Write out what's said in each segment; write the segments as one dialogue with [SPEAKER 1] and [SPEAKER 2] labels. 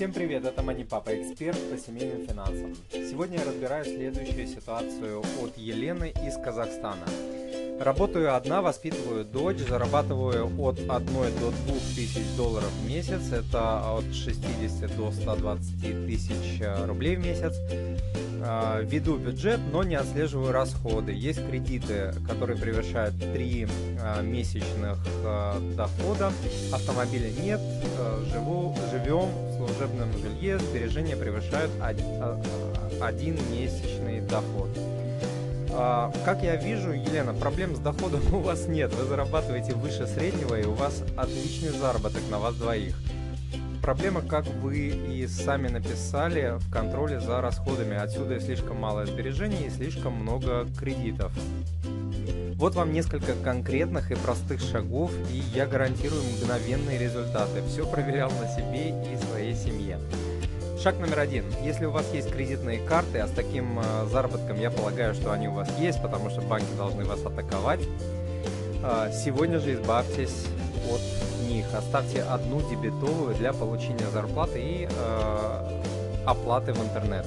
[SPEAKER 1] Всем привет, это Мани Папа, эксперт по семейным финансам. Сегодня я разбираю следующую ситуацию от Елены из Казахстана. Работаю одна, воспитываю дочь, зарабатываю от 1 до 2 тысяч долларов в месяц, это от 60 до 120 тысяч э, рублей в месяц. Э, веду бюджет, но не отслеживаю расходы. Есть кредиты, которые превышают 3 э, месячных дохода, автомобиля нет, живу, живем в служебном жилье, сбережения превышают 1 месячный доход. А, как я вижу, Елена, проблем с доходом у вас нет. Вы зарабатываете выше среднего, и у вас отличный заработок на вас двоих. Проблема, как вы и сами написали, в контроле за расходами. Отсюда и слишком мало сбережений и слишком много кредитов. Вот вам несколько конкретных и простых шагов, и я гарантирую мгновенные результаты. Все проверял на себе и своей семье. Шаг номер один. Если у вас есть кредитные карты, а с таким э, заработком я полагаю, что они у вас есть, потому что банки должны вас атаковать, э, сегодня же избавьтесь от них. Оставьте одну дебетовую для получения зарплаты и э, оплаты в интернет.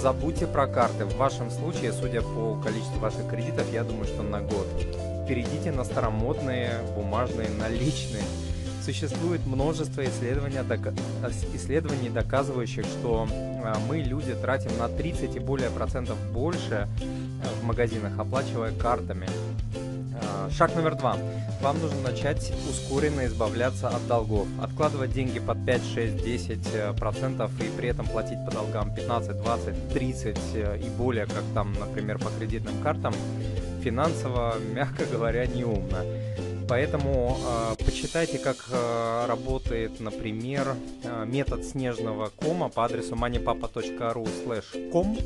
[SPEAKER 1] Забудьте про карты. В вашем случае, судя по количеству ваших кредитов, я думаю, что на год. Перейдите на старомодные, бумажные, наличные Существует множество исследований, исследований доказывающих, что а, мы, люди, тратим на 30 и более процентов больше э, в магазинах, оплачивая картами. А, шаг номер два. Вам нужно начать ускоренно избавляться от долгов. Откладывать деньги под 5, 6, 10 процентов и при этом платить по долгам 15, 20, 30 и более, как там, например, по кредитным картам, финансово, мягко говоря, неумно. Поэтому э, почитайте, как э, работает, например, э, метод снежного кома по адресу moneypapa.ru slash com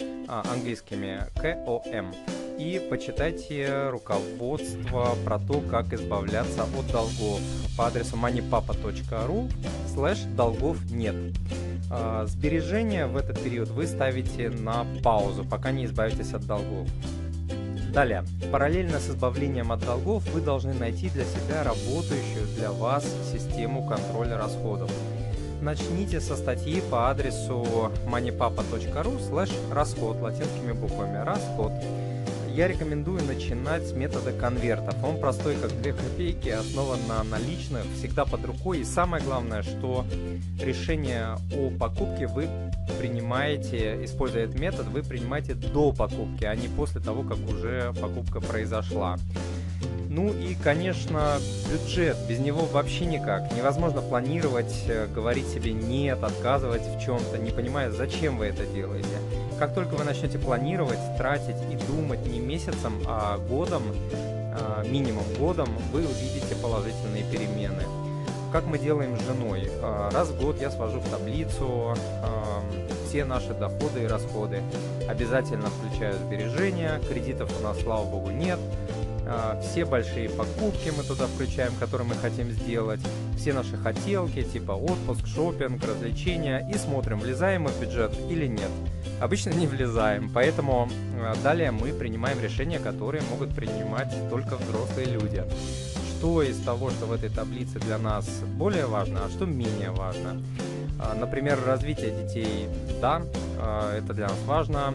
[SPEAKER 1] э, английскими com и почитайте руководство про то, как избавляться от долгов по адресу moneypapa.ru slash долгов нет. Сбережения в этот период вы ставите на паузу, пока не избавитесь от долгов. Далее, параллельно с избавлением от долгов вы должны найти для себя работающую для вас систему контроля расходов. Начните со статьи по адресу moneypapa.ru слэш расход латинскими буквами. Расход я рекомендую начинать с метода конвертов. Он простой, как 2 копейки, основан на наличных, всегда под рукой. И самое главное, что решение о покупке вы принимаете, используя этот метод, вы принимаете до покупки, а не после того, как уже покупка произошла. Ну и, конечно, бюджет. Без него вообще никак. Невозможно планировать, э, говорить себе нет, отказывать в чем-то, не понимая, зачем вы это делаете. Как только вы начнете планировать, тратить и думать не месяцем, а годом, а, минимум годом, вы увидите положительные перемены. Как мы делаем с женой? А, раз в год я свожу в таблицу все наши доходы и расходы. Обязательно включаю сбережения, кредитов у нас, слава богу, нет. А, все большие покупки мы туда включаем, которые мы хотим сделать, все наши хотелки, типа отпуск, шопинг, развлечения, и смотрим, влезаем мы в бюджет или нет. Обычно не влезаем, поэтому а, далее мы принимаем решения, которые могут принимать только взрослые люди. Что из того, что в этой таблице для нас более важно, а что менее важно? А, например, развитие детей, да, это для нас важно.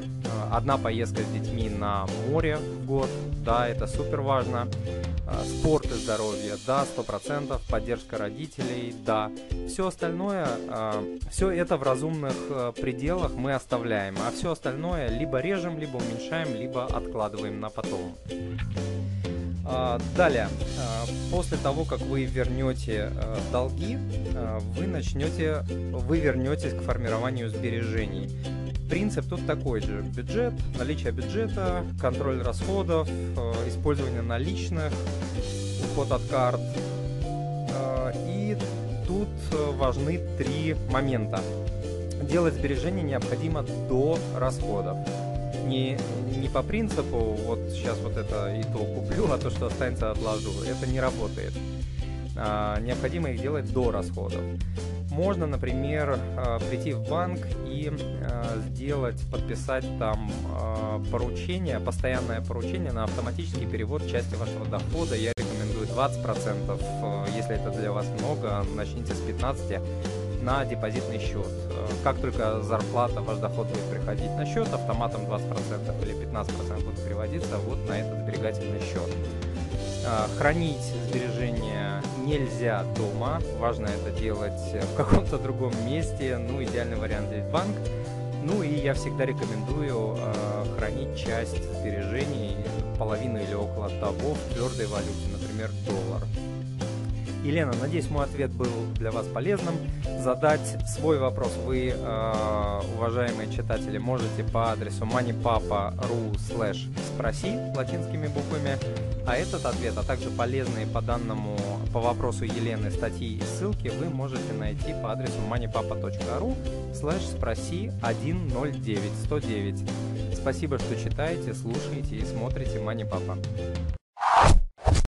[SPEAKER 1] Одна поездка с детьми на море в год, да, это супер важно. А, спорт и здоровье, да, сто процентов. Поддержка родителей, да. Все остальное, а, все это в разумных а, пределах мы оставляем, а все остальное либо режем, либо уменьшаем, либо откладываем на потом. Далее, после того, как вы вернете долги, вы начнете, вы вернетесь к формированию сбережений. Принцип тут такой же. Бюджет, наличие бюджета, контроль расходов, э, использование наличных, уход от карт. Э, и тут э, важны три момента. Делать сбережения необходимо до расходов. Не, не по принципу, вот сейчас вот это и то куплю, а то, что останется, отложу. Это не работает. А, необходимо их делать до расходов. Можно, например, а, прийти в банк и а, сделать, подписать там поручение, постоянное поручение на автоматический перевод части вашего дохода. Я рекомендую 20%. Если это для вас много, начните с 15% на депозитный счет. Э, как только зарплата, ваш доход будет приходить на счет, автоматом 20% или 15% будет переводиться вот на этот сберегательный счет. Э, хранить сбережения нельзя дома, важно это делать в каком-то другом месте, ну идеальный вариант здесь банк. Ну и я всегда рекомендую э, хранить часть сбережений, половину или около того в твердой валюте, например, доллар. Елена, надеюсь, мой ответ был для вас полезным. Задать свой вопрос вы, э, уважаемые читатели, можете по адресу moneypapa.ru slash спроси латинскими буквами. А этот ответ, а также полезные по данному, по вопросу Елены статьи и ссылки вы можете найти по адресу moneypapa.ru slash спроси 109 109. Спасибо, что читаете, слушаете и смотрите Money Papa.